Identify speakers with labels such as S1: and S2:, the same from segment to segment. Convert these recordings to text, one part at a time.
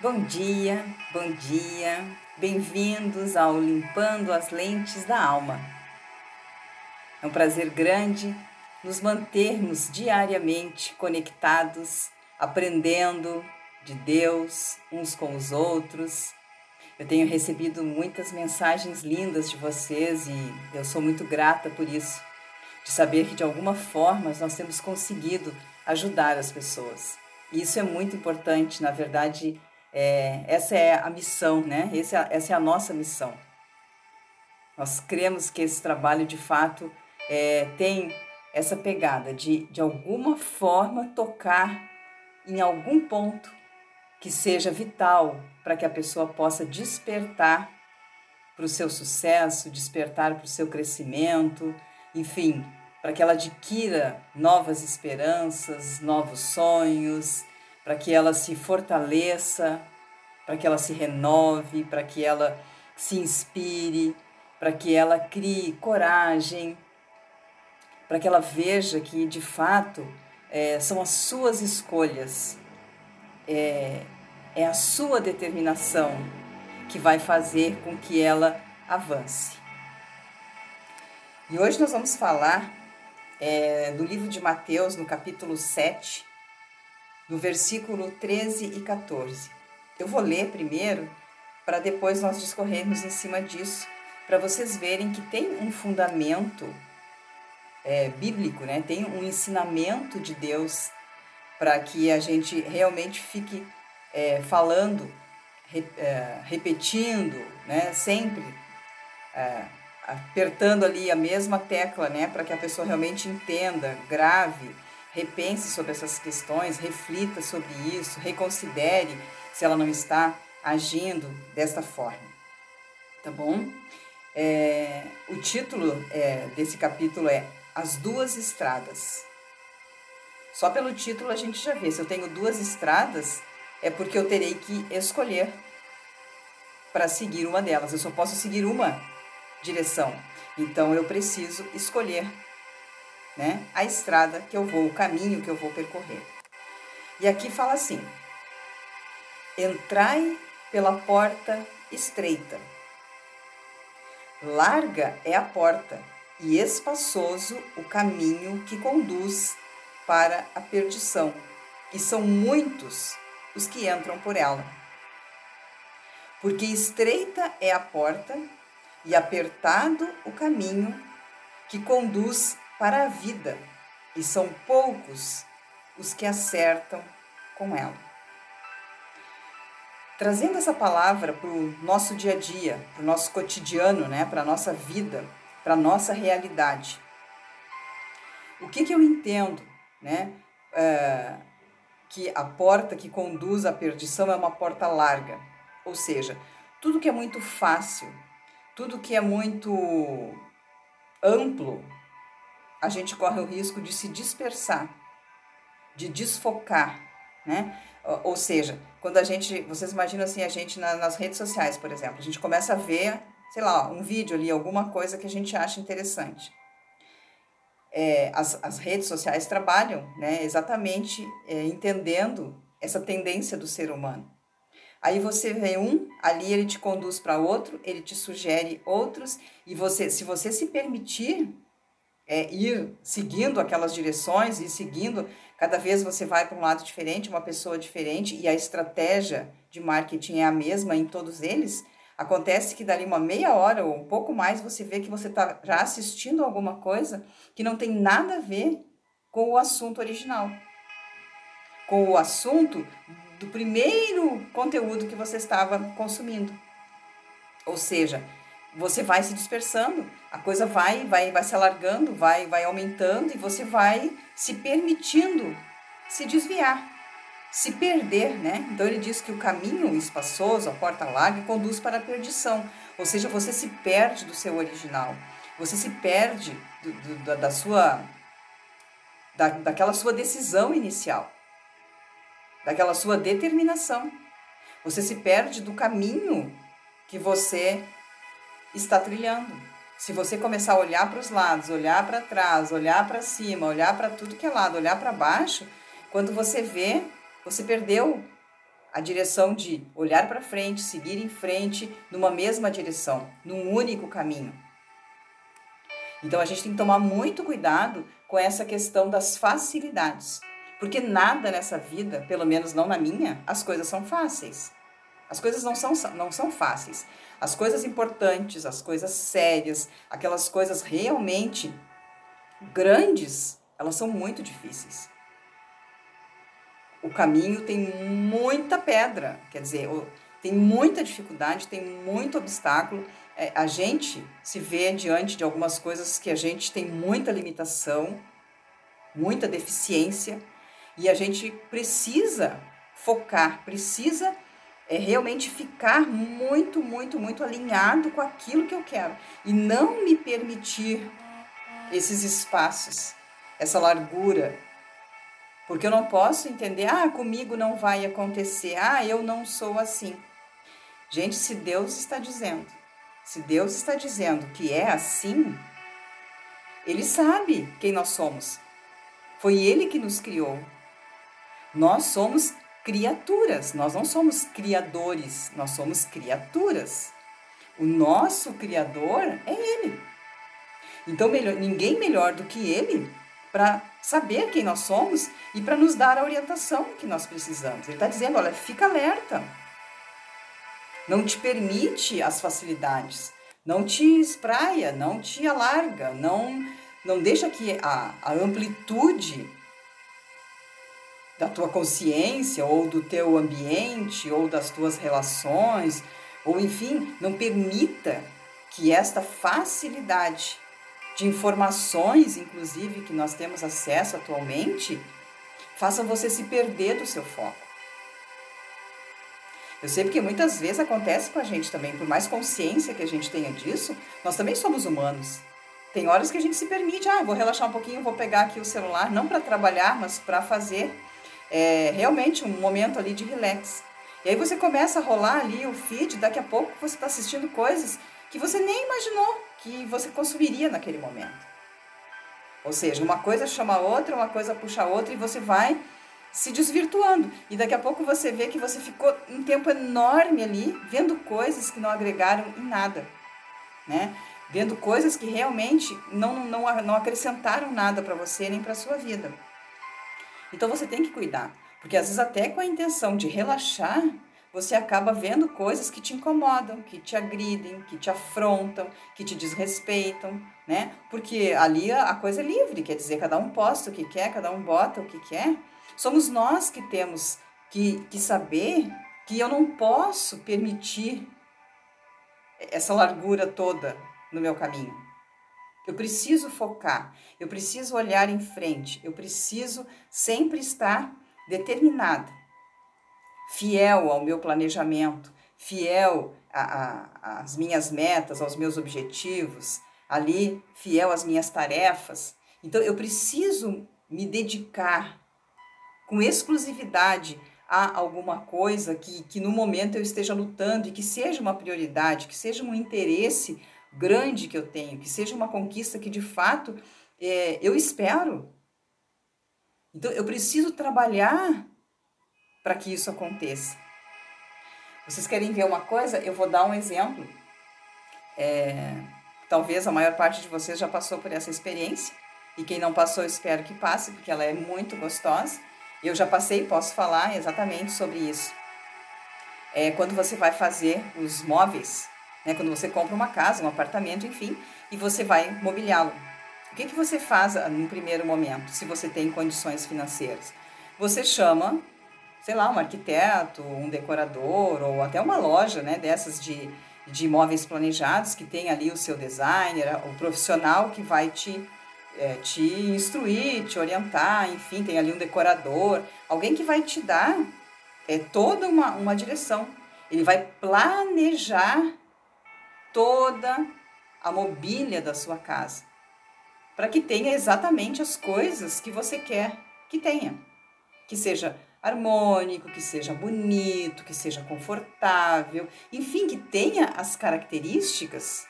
S1: Bom dia, bom dia, bem-vindos ao Limpando as Lentes da Alma. É um prazer grande nos mantermos diariamente conectados, aprendendo de Deus uns com os outros. Eu tenho recebido muitas mensagens lindas de vocês e eu sou muito grata por isso, de saber que de alguma forma nós temos conseguido ajudar as pessoas. E isso é muito importante, na verdade, é, essa é a missão, né? Essa é, essa é a nossa missão. Nós cremos que esse trabalho, de fato, é, tem essa pegada de, de alguma forma, tocar em algum ponto que seja vital para que a pessoa possa despertar para o seu sucesso, despertar para o seu crescimento, enfim, para que ela adquira novas esperanças, novos sonhos, para que ela se fortaleça, para que ela se renove, para que ela se inspire, para que ela crie coragem, para que ela veja que de fato é, são as suas escolhas, é, é a sua determinação que vai fazer com que ela avance. E hoje nós vamos falar é, do livro de Mateus, no capítulo 7, no versículo 13 e 14. Eu vou ler primeiro para depois nós discorrermos em cima disso, para vocês verem que tem um fundamento é, bíblico, né? tem um ensinamento de Deus para que a gente realmente fique é, falando, re, é, repetindo, né? sempre é, apertando ali a mesma tecla, né? para que a pessoa realmente entenda, grave repense sobre essas questões, reflita sobre isso, reconsidere se ela não está agindo desta forma. Tá bom? É, o título é, desse capítulo é As Duas Estradas. Só pelo título a gente já vê. Se eu tenho duas estradas, é porque eu terei que escolher para seguir uma delas. Eu só posso seguir uma direção. Então eu preciso escolher né, a estrada que eu vou, o caminho que eu vou percorrer. E aqui fala assim: Entrai pela porta estreita. Larga é a porta e espaçoso o caminho que conduz para a perdição, e são muitos os que entram por ela. Porque estreita é a porta e apertado o caminho que conduz para a vida, e são poucos os que acertam com ela. Trazendo essa palavra para o nosso dia a dia, para o nosso cotidiano, né, para a nossa vida, para a nossa realidade. O que, que eu entendo? Né? É, que a porta que conduz à perdição é uma porta larga. Ou seja, tudo que é muito fácil, tudo que é muito amplo, a gente corre o risco de se dispersar, de desfocar, né? Ou seja, quando a gente, vocês imaginam assim, a gente na, nas redes sociais, por exemplo, a gente começa a ver, sei lá, um vídeo ali, alguma coisa que a gente acha interessante. É, as, as redes sociais trabalham né, exatamente é, entendendo essa tendência do ser humano. Aí você vê um, ali ele te conduz para outro, ele te sugere outros, e você, se você se permitir é, ir seguindo aquelas direções e seguindo, cada vez você vai para um lado diferente, uma pessoa diferente, e a estratégia de marketing é a mesma em todos eles, acontece que dali uma meia hora ou um pouco mais você vê que você está já assistindo alguma coisa que não tem nada a ver com o assunto original, com o assunto do primeiro conteúdo que você estava consumindo. Ou seja, você vai se dispersando, a coisa vai, vai, vai se alargando, vai, vai aumentando e você vai se permitindo se desviar, se perder, né? Então ele diz que o caminho espaçoso, a porta larga, conduz para a perdição, ou seja, você se perde do seu original, você se perde do, do, da sua, da, daquela sua decisão inicial, daquela sua determinação. Você se perde do caminho que você está trilhando. Se você começar a olhar para os lados, olhar para trás, olhar para cima, olhar para tudo que é lado, olhar para baixo, quando você vê, você perdeu a direção de olhar para frente, seguir em frente, numa mesma direção, num único caminho. Então a gente tem que tomar muito cuidado com essa questão das facilidades, porque nada nessa vida, pelo menos não na minha, as coisas são fáceis. As coisas não são, não são fáceis. As coisas importantes, as coisas sérias, aquelas coisas realmente grandes, elas são muito difíceis. O caminho tem muita pedra, quer dizer, tem muita dificuldade, tem muito obstáculo. É, a gente se vê diante de algumas coisas que a gente tem muita limitação, muita deficiência, e a gente precisa focar, precisa é realmente ficar muito, muito, muito alinhado com aquilo que eu quero e não me permitir esses espaços, essa largura. Porque eu não posso entender, ah, comigo não vai acontecer, ah, eu não sou assim. Gente, se Deus está dizendo, se Deus está dizendo que é assim, Ele sabe quem nós somos. Foi Ele que nos criou. Nós somos criaturas, nós não somos criadores, nós somos criaturas. O nosso Criador é Ele. Então, melhor, ninguém melhor do que Ele para saber quem nós somos e para nos dar a orientação que nós precisamos. Ele está dizendo: olha, fica alerta. Não te permite as facilidades, não te espraia, não te alarga, não, não deixa que a, a amplitude da tua consciência ou do teu ambiente ou das tuas relações, ou enfim, não permita que esta facilidade de informações, inclusive, que nós temos acesso atualmente, faça você se perder do seu foco. Eu sei porque muitas vezes acontece com a gente também, por mais consciência que a gente tenha disso, nós também somos humanos. Tem horas que a gente se permite, ah, vou relaxar um pouquinho, vou pegar aqui o celular, não para trabalhar, mas para fazer é, realmente um momento ali de relax. E aí você começa a rolar ali o feed, daqui a pouco você está assistindo coisas que você nem imaginou que você consumiria naquele momento. Ou seja, uma coisa chama a outra, uma coisa puxa a outra e você vai se desvirtuando. E daqui a pouco você vê que você ficou um tempo enorme ali vendo coisas que não agregaram em nada, né? Vendo coisas que realmente não, não, não acrescentaram nada para você nem para sua vida. Então você tem que cuidar, porque às vezes até com a intenção de relaxar, você acaba vendo coisas que te incomodam, que te agridem, que te afrontam, que te desrespeitam, né? Porque ali a coisa é livre, quer dizer, cada um posta o que quer, cada um bota o que quer. Somos nós que temos que, que saber que eu não posso permitir essa largura toda no meu caminho. Eu preciso focar, eu preciso olhar em frente, eu preciso sempre estar determinada, fiel ao meu planejamento, fiel às minhas metas, aos meus objetivos, ali, fiel às minhas tarefas. Então, eu preciso me dedicar com exclusividade a alguma coisa que, que no momento eu esteja lutando e que seja uma prioridade, que seja um interesse grande que eu tenho, que seja uma conquista que de fato é, eu espero. Então eu preciso trabalhar para que isso aconteça. Vocês querem ver uma coisa? Eu vou dar um exemplo. É, talvez a maior parte de vocês já passou por essa experiência. E quem não passou, espero que passe, porque ela é muito gostosa. Eu já passei, posso falar exatamente sobre isso. É quando você vai fazer os móveis né? Quando você compra uma casa, um apartamento, enfim, e você vai mobiliá-lo. O que, que você faz ah, no primeiro momento, se você tem condições financeiras? Você chama, sei lá, um arquiteto, um decorador, ou até uma loja né, dessas de, de imóveis planejados, que tem ali o seu designer, o profissional que vai te, é, te instruir, te orientar, enfim, tem ali um decorador, alguém que vai te dar é, toda uma, uma direção. Ele vai planejar toda a mobília da sua casa, para que tenha exatamente as coisas que você quer que tenha, que seja harmônico, que seja bonito, que seja confortável, enfim, que tenha as características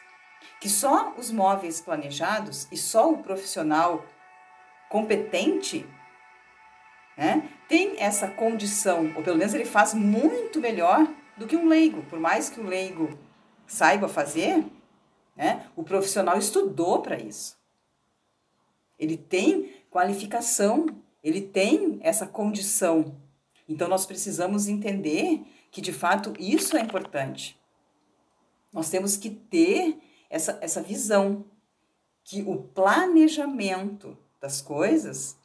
S1: que só os móveis planejados e só o profissional competente, né, tem essa condição, ou pelo menos ele faz muito melhor do que um leigo. Por mais que o leigo saiba fazer, né, o profissional estudou para isso. Ele tem qualificação, ele tem essa condição. Então nós precisamos entender que de fato isso é importante. Nós temos que ter essa, essa visão que o planejamento das coisas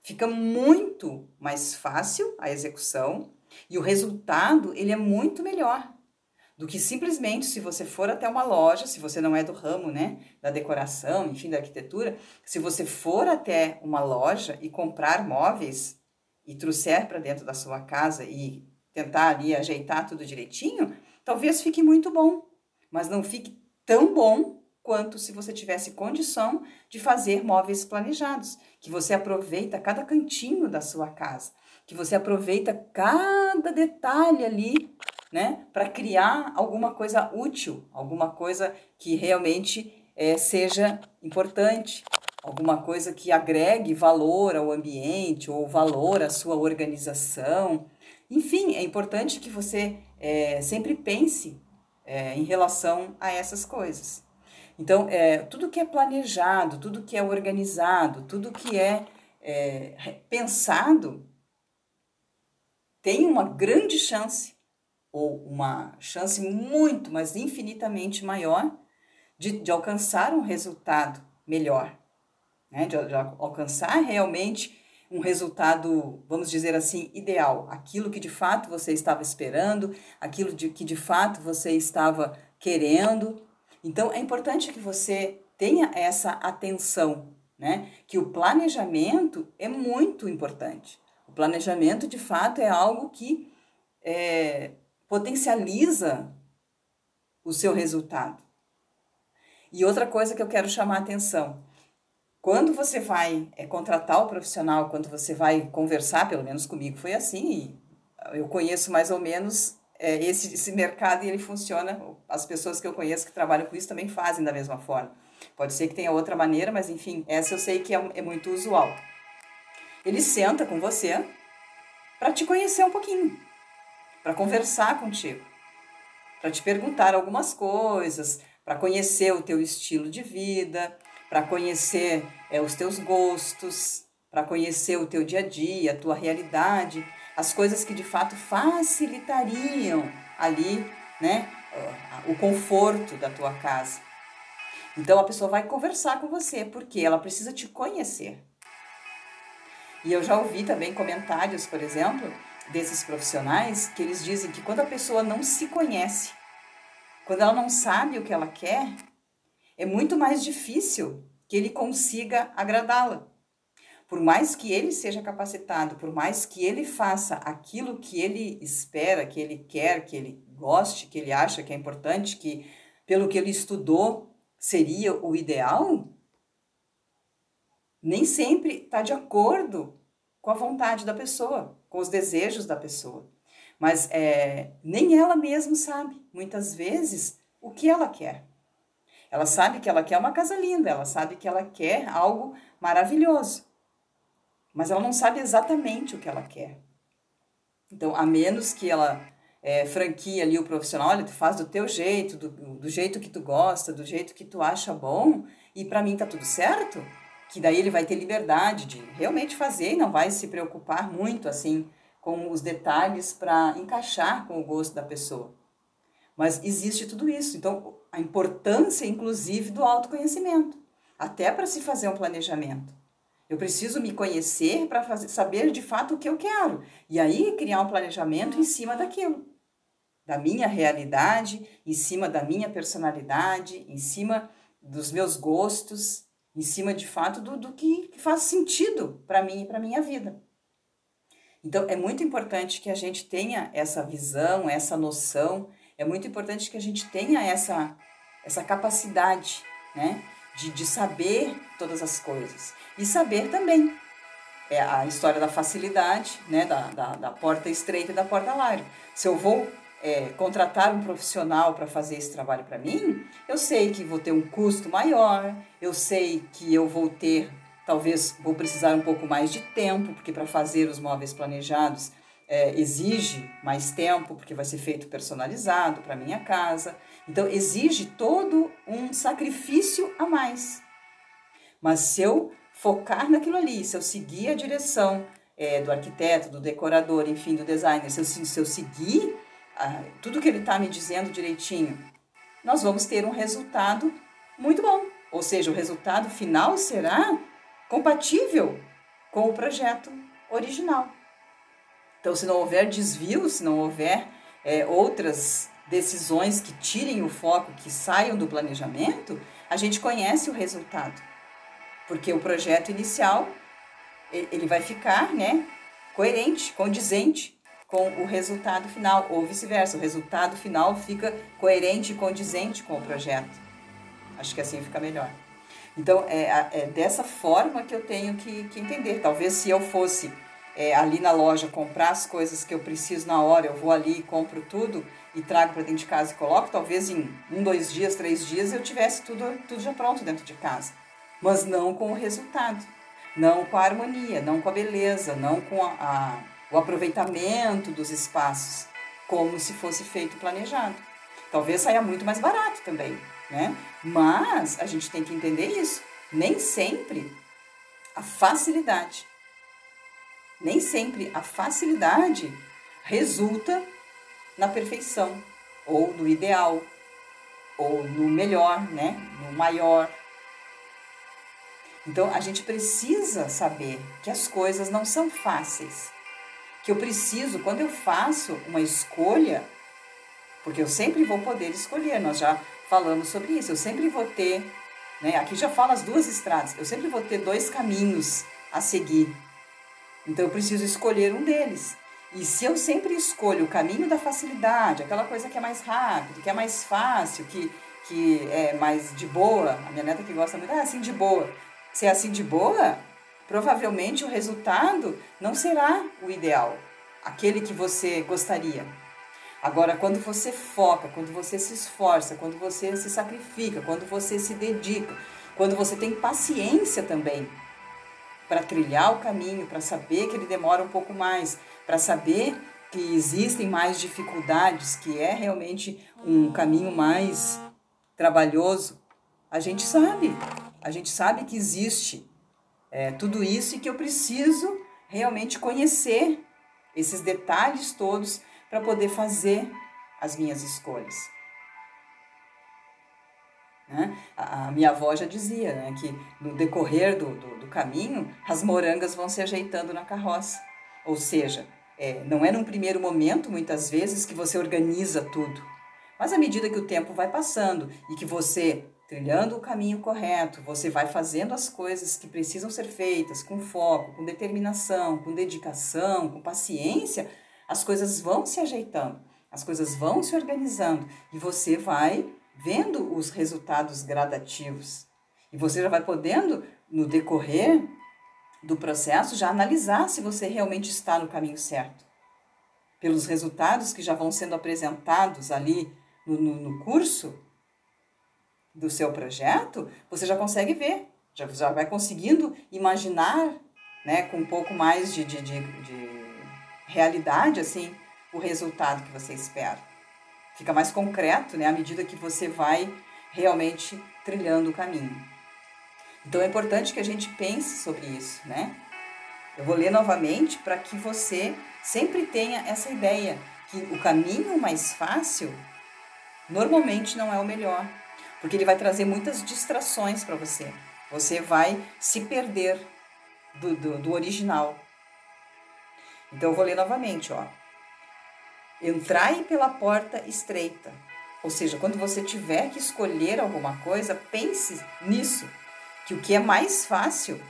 S1: fica muito mais fácil a execução e o resultado ele é muito melhor do que simplesmente se você for até uma loja, se você não é do ramo, né, da decoração, enfim, da arquitetura, se você for até uma loja e comprar móveis e trouxer para dentro da sua casa e tentar ali ajeitar tudo direitinho, talvez fique muito bom, mas não fique tão bom quanto se você tivesse condição de fazer móveis planejados, que você aproveita cada cantinho da sua casa, que você aproveita cada detalhe ali, né, para criar alguma coisa útil, alguma coisa que realmente é, seja importante, alguma coisa que agregue valor ao ambiente ou valor à sua organização. Enfim, é importante que você é, sempre pense é, em relação a essas coisas. Então, é, tudo que é planejado, tudo que é organizado, tudo que é, é pensado, tem uma grande chance, ou uma chance muito, mas infinitamente maior, de, de alcançar um resultado melhor, né? de, de alcançar realmente um resultado, vamos dizer assim, ideal, aquilo que de fato você estava esperando, aquilo de, que de fato você estava querendo, então, é importante que você tenha essa atenção, né? Que o planejamento é muito importante. O planejamento, de fato, é algo que é, potencializa o seu resultado. E outra coisa que eu quero chamar a atenção: quando você vai é, contratar o profissional, quando você vai conversar, pelo menos comigo foi assim, eu conheço mais ou menos é, esse, esse mercado e ele funciona. As pessoas que eu conheço que trabalham com isso também fazem da mesma forma. Pode ser que tenha outra maneira, mas enfim, essa eu sei que é, é muito usual. Ele senta com você para te conhecer um pouquinho, para conversar contigo, para te perguntar algumas coisas, para conhecer o teu estilo de vida, para conhecer é, os teus gostos, para conhecer o teu dia a dia, a tua realidade as coisas que de fato facilitariam ali, né, o conforto da tua casa. Então a pessoa vai conversar com você porque ela precisa te conhecer. E eu já ouvi também comentários, por exemplo, desses profissionais que eles dizem que quando a pessoa não se conhece, quando ela não sabe o que ela quer, é muito mais difícil que ele consiga agradá-la. Por mais que ele seja capacitado, por mais que ele faça aquilo que ele espera, que ele quer, que ele goste, que ele acha que é importante, que pelo que ele estudou seria o ideal, nem sempre está de acordo com a vontade da pessoa, com os desejos da pessoa. Mas é, nem ela mesma sabe, muitas vezes, o que ela quer. Ela sabe que ela quer uma casa linda, ela sabe que ela quer algo maravilhoso mas ela não sabe exatamente o que ela quer. Então, a menos que ela é, franquia ali o profissional, olha, tu faz do teu jeito, do, do jeito que tu gosta, do jeito que tu acha bom, e para mim tá tudo certo, que daí ele vai ter liberdade de realmente fazer e não vai se preocupar muito assim com os detalhes para encaixar com o gosto da pessoa. Mas existe tudo isso. Então, a importância, inclusive, do autoconhecimento, até para se fazer um planejamento. Eu preciso me conhecer para saber de fato o que eu quero. E aí criar um planejamento em cima daquilo. Da minha realidade, em cima da minha personalidade, em cima dos meus gostos, em cima de fato do, do que faz sentido para mim e para minha vida. Então é muito importante que a gente tenha essa visão, essa noção, é muito importante que a gente tenha essa, essa capacidade, né? De, de saber todas as coisas. E saber também é a história da facilidade, né, da, da, da porta estreita e da porta larga. Se eu vou é, contratar um profissional para fazer esse trabalho para mim, eu sei que vou ter um custo maior, eu sei que eu vou ter talvez vou precisar um pouco mais de tempo, porque para fazer os móveis planejados é, exige mais tempo, porque vai ser feito personalizado para minha casa. Então, exige todo um sacrifício a mais. Mas se eu focar naquilo ali, se eu seguir a direção é, do arquiteto, do decorador, enfim, do designer, se eu, se eu seguir tudo que ele está me dizendo direitinho, nós vamos ter um resultado muito bom. Ou seja, o resultado final será compatível com o projeto original. Então, se não houver desvio, se não houver é, outras decisões que tirem o foco, que saiam do planejamento, a gente conhece o resultado. Porque o projeto inicial, ele vai ficar né, coerente, condizente com o resultado final, ou vice-versa, o resultado final fica coerente e condizente com o projeto. Acho que assim fica melhor. Então, é, é dessa forma que eu tenho que, que entender. Talvez se eu fosse é, ali na loja comprar as coisas que eu preciso na hora, eu vou ali compro tudo e trago para dentro de casa e coloco, talvez em um, dois dias, três dias eu tivesse tudo, tudo já pronto dentro de casa. Mas não com o resultado, não com a harmonia, não com a beleza, não com a, a, o aproveitamento dos espaços, como se fosse feito planejado. Talvez saia muito mais barato também, né? Mas a gente tem que entender isso. Nem sempre a facilidade nem sempre a facilidade resulta na perfeição, ou no ideal, ou no melhor, né? no maior. Então a gente precisa saber que as coisas não são fáceis. Que eu preciso, quando eu faço uma escolha, porque eu sempre vou poder escolher, nós já falamos sobre isso, eu sempre vou ter, né? aqui já fala as duas estradas, eu sempre vou ter dois caminhos a seguir. Então eu preciso escolher um deles. E se eu sempre escolho o caminho da facilidade, aquela coisa que é mais rápido, que é mais fácil, que, que é mais de boa, a minha neta que gosta muito, ah, assim de boa. Se é assim de boa, provavelmente o resultado não será o ideal, aquele que você gostaria. Agora, quando você foca, quando você se esforça, quando você se sacrifica, quando você se dedica, quando você tem paciência também para trilhar o caminho, para saber que ele demora um pouco mais, para saber que existem mais dificuldades, que é realmente um caminho mais trabalhoso, a gente sabe, a gente sabe que existe é, tudo isso e que eu preciso realmente conhecer esses detalhes todos para poder fazer as minhas escolhas. Né? A, a, minha avó já dizia né, que no decorrer do, do, do, caminho as morangas vão se ajeitando na carroça. Ou seja, é, não é num primeiro momento, muitas vezes, que você organiza tudo. Mas à medida que o tempo vai passando e que você, trilhando o caminho correto, você vai fazendo as coisas que precisam ser feitas com foco, com determinação, com dedicação, com paciência, as coisas vão se ajeitando, as coisas vão se organizando e você vai vendo os resultados gradativos. E você já vai podendo, no decorrer do processo, já analisar se você realmente está no caminho certo. Pelos resultados que já vão sendo apresentados ali no, no, no curso do seu projeto, você já consegue ver, já, já vai conseguindo imaginar né, com um pouco mais de, de, de, de realidade assim o resultado que você espera fica mais concreto, né, à medida que você vai realmente trilhando o caminho. Então é importante que a gente pense sobre isso, né? Eu vou ler novamente para que você sempre tenha essa ideia que o caminho mais fácil normalmente não é o melhor, porque ele vai trazer muitas distrações para você. Você vai se perder do, do, do original. Então eu vou ler novamente, ó. Entrai pela porta estreita. Ou seja, quando você tiver que escolher alguma coisa, pense nisso, que o que é mais fácil,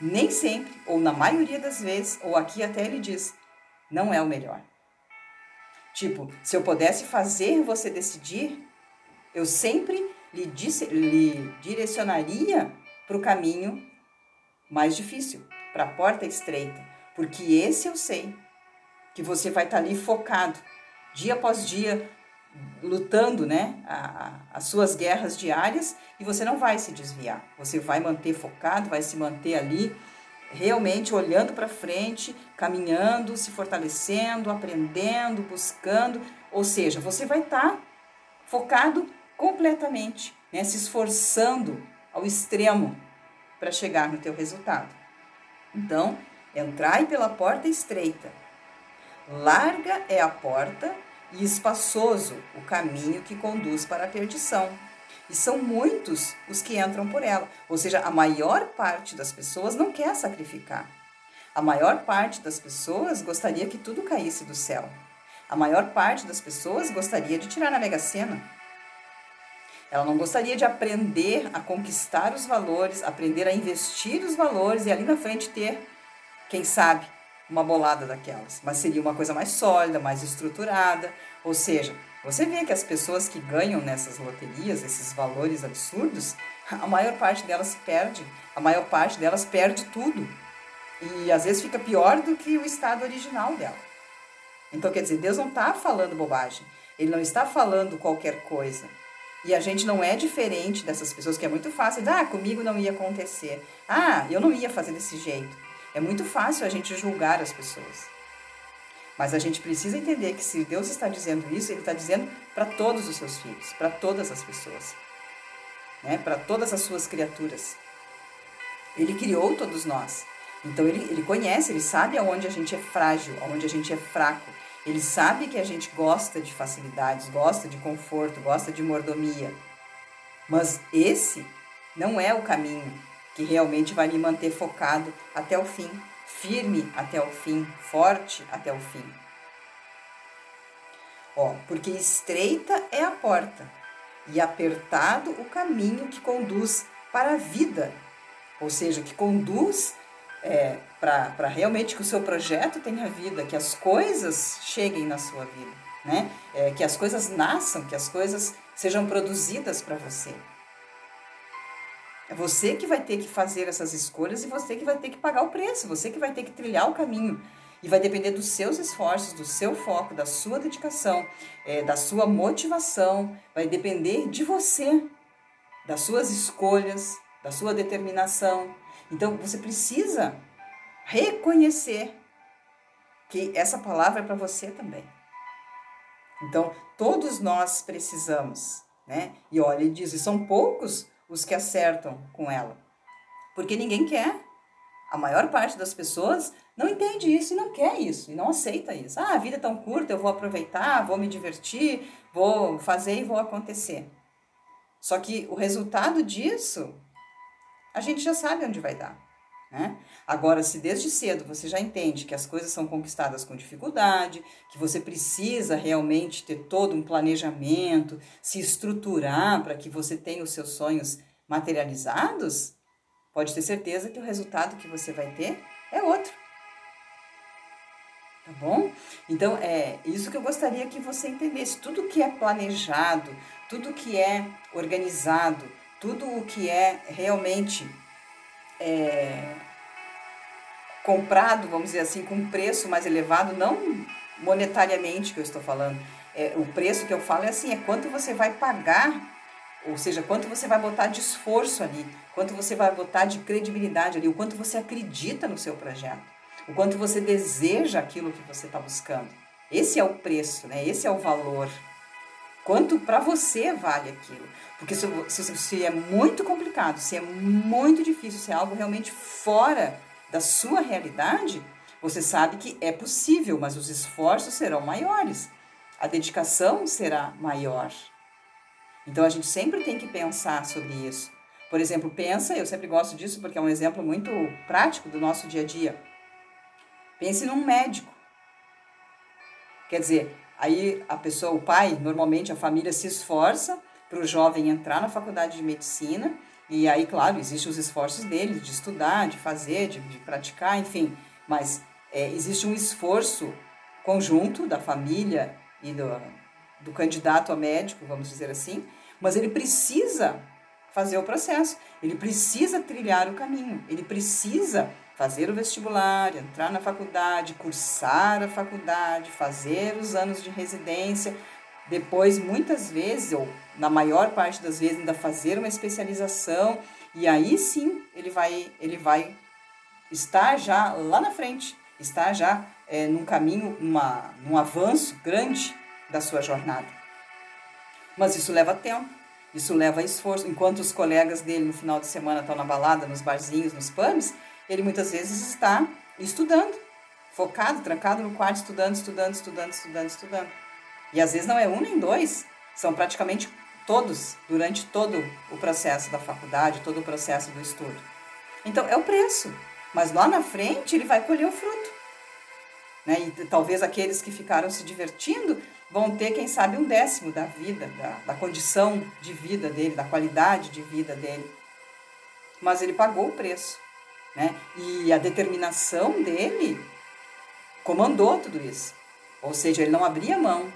S1: nem sempre, ou na maioria das vezes, ou aqui até ele diz, não é o melhor. Tipo, se eu pudesse fazer você decidir, eu sempre lhe, disse, lhe direcionaria para o caminho mais difícil, para a porta estreita, porque esse eu sei que você vai estar tá ali focado, dia após dia, lutando né, a, a, as suas guerras diárias e você não vai se desviar. Você vai manter focado, vai se manter ali, realmente olhando para frente, caminhando, se fortalecendo, aprendendo, buscando. Ou seja, você vai estar tá focado completamente, né, se esforçando ao extremo para chegar no teu resultado. Então, entrai pela porta estreita. Larga é a porta e espaçoso o caminho que conduz para a perdição. E são muitos os que entram por ela. Ou seja, a maior parte das pessoas não quer sacrificar. A maior parte das pessoas gostaria que tudo caísse do céu. A maior parte das pessoas gostaria de tirar na Mega Sena. Ela não gostaria de aprender a conquistar os valores, aprender a investir os valores e ali na frente ter, quem sabe, uma bolada daquelas, mas seria uma coisa mais sólida, mais estruturada. Ou seja, você vê que as pessoas que ganham nessas loterias, esses valores absurdos, a maior parte delas perde, a maior parte delas perde tudo. E às vezes fica pior do que o estado original dela. Então, quer dizer, Deus não está falando bobagem, Ele não está falando qualquer coisa. E a gente não é diferente dessas pessoas que é muito fácil, ah, comigo não ia acontecer, ah, eu não ia fazer desse jeito. É muito fácil a gente julgar as pessoas. Mas a gente precisa entender que se Deus está dizendo isso, Ele está dizendo para todos os seus filhos, para todas as pessoas, né? para todas as suas criaturas. Ele criou todos nós. Então ele, ele conhece, ele sabe aonde a gente é frágil, aonde a gente é fraco. Ele sabe que a gente gosta de facilidades, gosta de conforto, gosta de mordomia. Mas esse não é o caminho que realmente vai me manter focado até o fim, firme até o fim, forte até o fim. Ó, porque estreita é a porta e apertado o caminho que conduz para a vida, ou seja, que conduz é, para realmente que o seu projeto tenha vida, que as coisas cheguem na sua vida, né? É, que as coisas nasçam, que as coisas sejam produzidas para você. É você que vai ter que fazer essas escolhas e você que vai ter que pagar o preço, você que vai ter que trilhar o caminho. E vai depender dos seus esforços, do seu foco, da sua dedicação, é, da sua motivação, vai depender de você, das suas escolhas, da sua determinação. Então você precisa reconhecer que essa palavra é para você também. Então todos nós precisamos, né? E olha, ele diz: e são poucos os que acertam com ela. Porque ninguém quer. A maior parte das pessoas não entende isso e não quer isso, e não aceita isso. Ah, a vida é tão curta, eu vou aproveitar, vou me divertir, vou fazer e vou acontecer. Só que o resultado disso, a gente já sabe onde vai dar. Né? Agora, se desde cedo você já entende que as coisas são conquistadas com dificuldade, que você precisa realmente ter todo um planejamento, se estruturar para que você tenha os seus sonhos materializados, pode ter certeza que o resultado que você vai ter é outro. Tá bom? Então, é isso que eu gostaria que você entendesse. Tudo que é planejado, tudo que é organizado, tudo o que é realmente é, comprado, vamos dizer assim, com um preço mais elevado, não monetariamente que eu estou falando. É, o preço que eu falo é assim, é quanto você vai pagar, ou seja, quanto você vai botar de esforço ali, quanto você vai botar de credibilidade ali, o quanto você acredita no seu projeto, o quanto você deseja aquilo que você está buscando. Esse é o preço, né? Esse é o valor. Quanto para você vale aquilo. Porque se, se, se é muito complicado, se é muito difícil, se é algo realmente fora da sua realidade, você sabe que é possível, mas os esforços serão maiores, a dedicação será maior. Então a gente sempre tem que pensar sobre isso. Por exemplo, pensa, eu sempre gosto disso porque é um exemplo muito prático do nosso dia a dia. Pense num médico. Quer dizer, aí a pessoa, o pai, normalmente a família se esforça para o jovem entrar na faculdade de medicina. E aí, claro, existem os esforços dele de estudar, de fazer, de, de praticar, enfim. Mas é, existe um esforço conjunto da família e do, do candidato a médico, vamos dizer assim, mas ele precisa fazer o processo, ele precisa trilhar o caminho, ele precisa fazer o vestibular, entrar na faculdade, cursar a faculdade, fazer os anos de residência, depois, muitas vezes, ou na maior parte das vezes, ainda fazer uma especialização, e aí sim ele vai, ele vai estar já lá na frente, estar já é, num caminho, uma, num avanço grande da sua jornada. Mas isso leva tempo, isso leva esforço. Enquanto os colegas dele no final de semana estão na balada, nos barzinhos, nos pubs, ele muitas vezes está estudando, focado, trancado no quarto, estudando, estudando, estudando, estudando, estudando. E às vezes não é um nem dois, são praticamente todos durante todo o processo da faculdade, todo o processo do estudo. Então é o preço, mas lá na frente ele vai colher o fruto. Né? E talvez aqueles que ficaram se divertindo vão ter, quem sabe, um décimo da vida, da, da condição de vida dele, da qualidade de vida dele. Mas ele pagou o preço. Né? E a determinação dele comandou tudo isso. Ou seja, ele não abria mão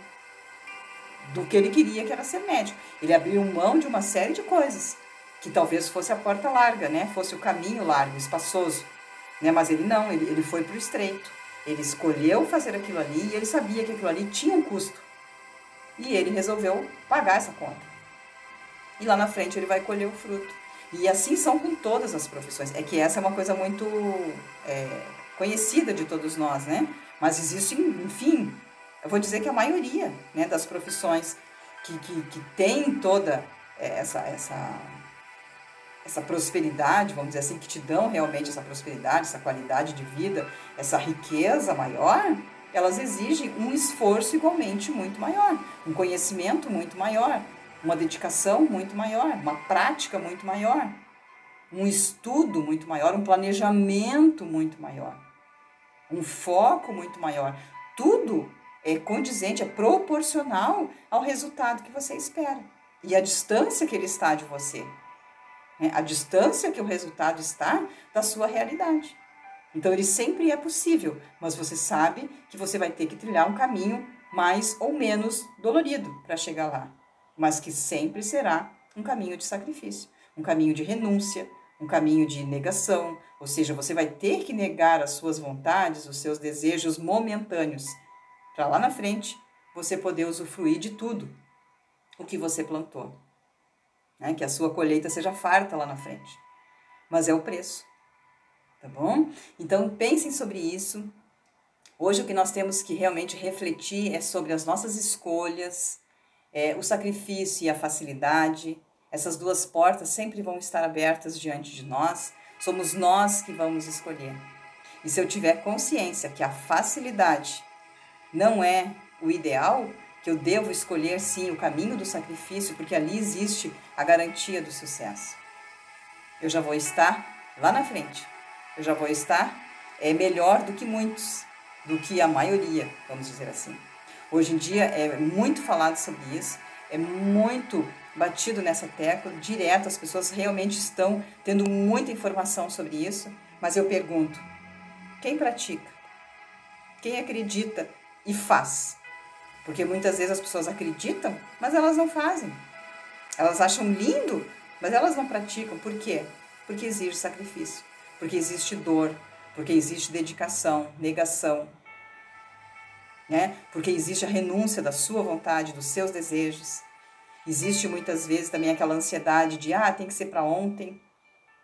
S1: do que ele queria, que era ser médico. Ele abriu mão de uma série de coisas, que talvez fosse a porta larga, né? fosse o caminho largo, espaçoso. Né? Mas ele não, ele, ele foi para o estreito. Ele escolheu fazer aquilo ali e ele sabia que aquilo ali tinha um custo. E ele resolveu pagar essa conta. E lá na frente ele vai colher o fruto. E assim são com todas as profissões. É que essa é uma coisa muito é, conhecida de todos nós, né? Mas existe, enfim, eu vou dizer que a maioria né, das profissões que, que, que tem toda é, essa, essa, essa prosperidade, vamos dizer assim, que te dão realmente essa prosperidade, essa qualidade de vida, essa riqueza maior, elas exigem um esforço igualmente muito maior, um conhecimento muito maior, uma dedicação muito maior, uma prática muito maior, um estudo muito maior, um planejamento muito maior, um foco muito maior. Tudo é condizente, é proporcional ao resultado que você espera e a distância que ele está de você. Né? A distância que o resultado está da sua realidade. Então, ele sempre é possível, mas você sabe que você vai ter que trilhar um caminho mais ou menos dolorido para chegar lá, mas que sempre será um caminho de sacrifício, um caminho de renúncia, um caminho de negação, ou seja, você vai ter que negar as suas vontades, os seus desejos momentâneos para lá na frente você poder usufruir de tudo o que você plantou. Né? Que a sua colheita seja farta lá na frente. Mas é o preço. Tá bom? Então pensem sobre isso. Hoje o que nós temos que realmente refletir é sobre as nossas escolhas, é, o sacrifício e a facilidade. Essas duas portas sempre vão estar abertas diante de nós. Somos nós que vamos escolher. E se eu tiver consciência que a facilidade não é o ideal, que eu devo escolher sim o caminho do sacrifício, porque ali existe a garantia do sucesso. Eu já vou estar lá na frente. Eu já vou estar é melhor do que muitos, do que a maioria, vamos dizer assim. Hoje em dia é muito falado sobre isso, é muito batido nessa tecla, direto, as pessoas realmente estão tendo muita informação sobre isso, mas eu pergunto: quem pratica? Quem acredita e faz. Porque muitas vezes as pessoas acreditam, mas elas não fazem. Elas acham lindo, mas elas não praticam. Por quê? Porque exige sacrifício, porque existe dor, porque existe dedicação, negação, né? Porque existe a renúncia da sua vontade, dos seus desejos. Existe muitas vezes também aquela ansiedade de ah, tem que ser para ontem,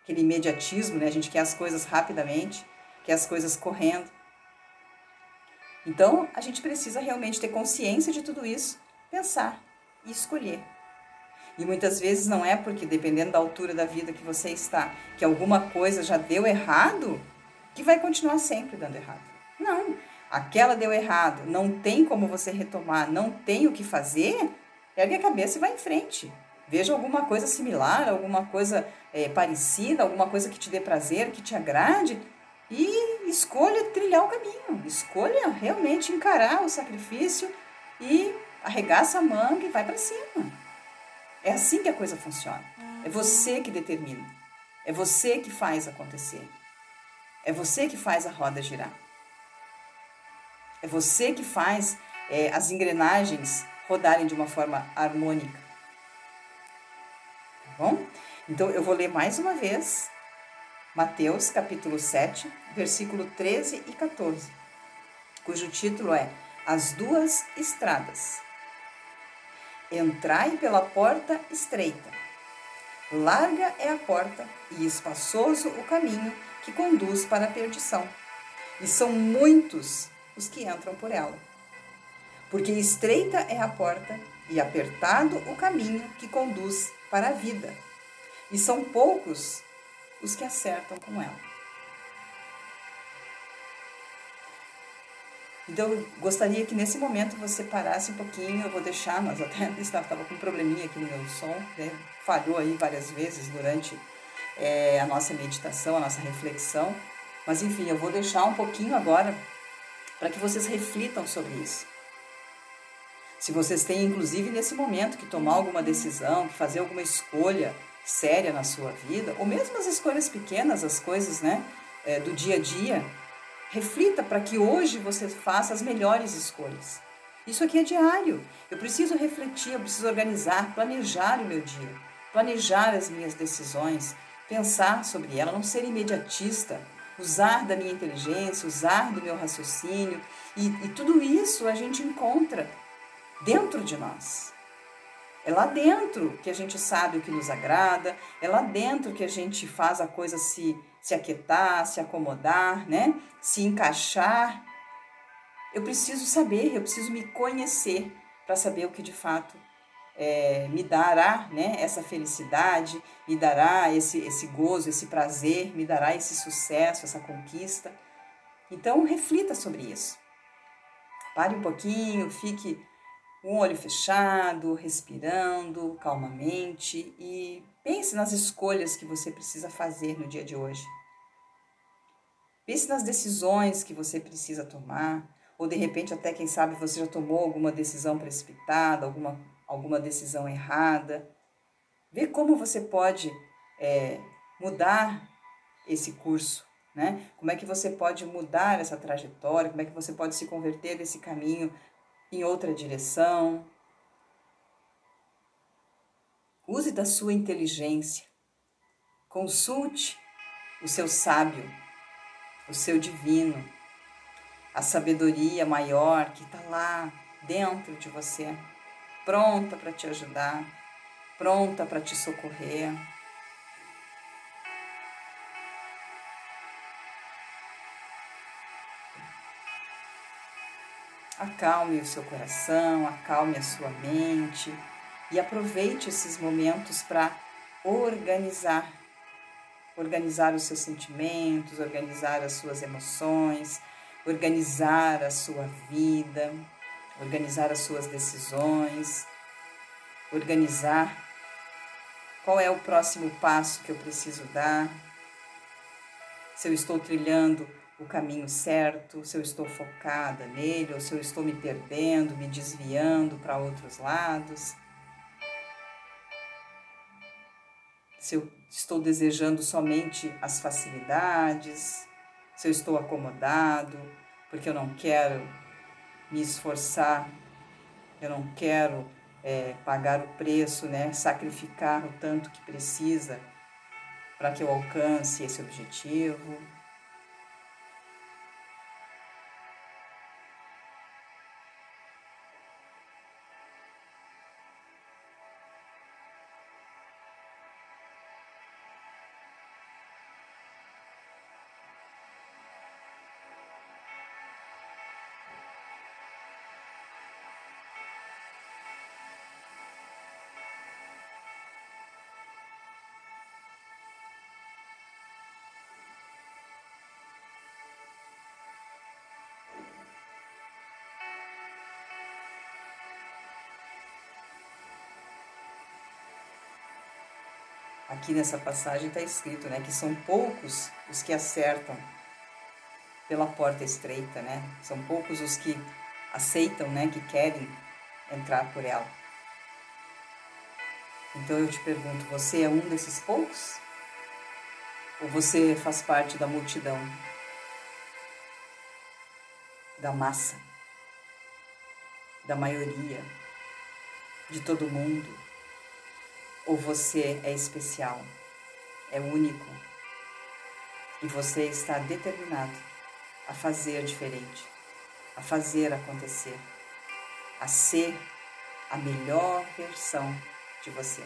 S1: aquele imediatismo, né? A gente quer as coisas rapidamente, quer as coisas correndo. Então, a gente precisa realmente ter consciência de tudo isso, pensar e escolher. E muitas vezes não é porque, dependendo da altura da vida que você está, que alguma coisa já deu errado, que vai continuar sempre dando errado. Não. Aquela deu errado, não tem como você retomar, não tem o que fazer, ergue a cabeça e vai em frente. Veja alguma coisa similar, alguma coisa é, parecida, alguma coisa que te dê prazer, que te agrade, e escolha trilhar o caminho, escolha realmente encarar o sacrifício e arregaça a manga e vai para cima. É assim que a coisa funciona. É você que determina. É você que faz acontecer. É você que faz a roda girar. É você que faz é, as engrenagens rodarem de uma forma harmônica. Tá bom? Então eu vou ler mais uma vez Mateus capítulo 7, versículo 13 e 14, cujo título é As Duas Estradas. Entrai pela porta estreita. Larga é a porta e espaçoso o caminho que conduz para a perdição. E são muitos os que entram por ela. Porque estreita é a porta e apertado o caminho que conduz para a vida. E são poucos os que acertam com ela. Então, eu gostaria que nesse momento você parasse um pouquinho. Eu vou deixar, nós até estava com um probleminha aqui no meu som, né? falhou aí várias vezes durante é, a nossa meditação, a nossa reflexão. Mas enfim, eu vou deixar um pouquinho agora para que vocês reflitam sobre isso. Se vocês têm, inclusive, nesse momento, que tomar alguma decisão, que fazer alguma escolha séria na sua vida, ou mesmo as escolhas pequenas, as coisas né, é, do dia a dia, reflita para que hoje você faça as melhores escolhas. Isso aqui é diário. Eu preciso refletir, eu preciso organizar, planejar o meu dia, planejar as minhas decisões, pensar sobre ela, não ser imediatista, usar da minha inteligência, usar do meu raciocínio. E, e tudo isso a gente encontra dentro de nós. É lá dentro que a gente sabe o que nos agrada, é lá dentro que a gente faz a coisa se, se aquietar, se acomodar, né? se encaixar. Eu preciso saber, eu preciso me conhecer para saber o que de fato é, me dará né, essa felicidade, me dará esse, esse gozo, esse prazer, me dará esse sucesso, essa conquista. Então, reflita sobre isso. Pare um pouquinho, fique um olho fechado, respirando calmamente e pense nas escolhas que você precisa fazer no dia de hoje. Pense nas decisões que você precisa tomar, ou de repente até quem sabe você já tomou alguma decisão precipitada, alguma, alguma decisão errada. Vê como você pode é, mudar esse curso, né? Como é que você pode mudar essa trajetória, como é que você pode se converter desse caminho em outra direção. Use da sua inteligência. Consulte o seu sábio, o seu divino, a sabedoria maior que está lá dentro de você, pronta para te ajudar, pronta para te socorrer. Acalme o seu coração, acalme a sua mente e aproveite esses momentos para organizar. Organizar os seus sentimentos, organizar as suas emoções, organizar a sua vida, organizar as suas decisões, organizar qual é o próximo passo que eu preciso dar, se eu estou trilhando o caminho certo, se eu estou focada nele ou se eu estou me perdendo, me desviando para outros lados. Se eu estou desejando somente as facilidades, se eu estou acomodado, porque eu não quero me esforçar, eu não quero é, pagar o preço, né, sacrificar o tanto que precisa para que eu alcance esse objetivo. Aqui nessa passagem está escrito, né, que são poucos os que acertam pela porta estreita, né? São poucos os que aceitam, né, que querem entrar por ela. Então eu te pergunto, você é um desses poucos? Ou você faz parte da multidão? Da massa? Da maioria? De todo mundo? Ou você é especial, é único e você está determinado a fazer diferente, a fazer acontecer, a ser a melhor versão de você.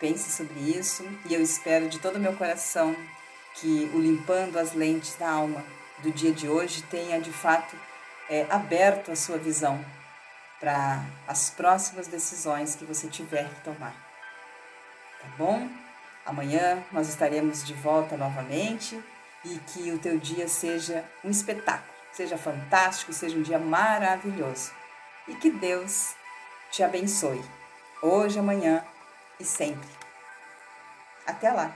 S1: Pense sobre isso e eu espero de todo o meu coração que o Limpando as Lentes da Alma do dia de hoje tenha de fato é, aberto a sua visão para as próximas decisões que você tiver que tomar. Tá bom? Amanhã nós estaremos de volta novamente e que o teu dia seja um espetáculo, seja fantástico, seja um dia maravilhoso. E que Deus te abençoe, hoje, amanhã e sempre. Até lá!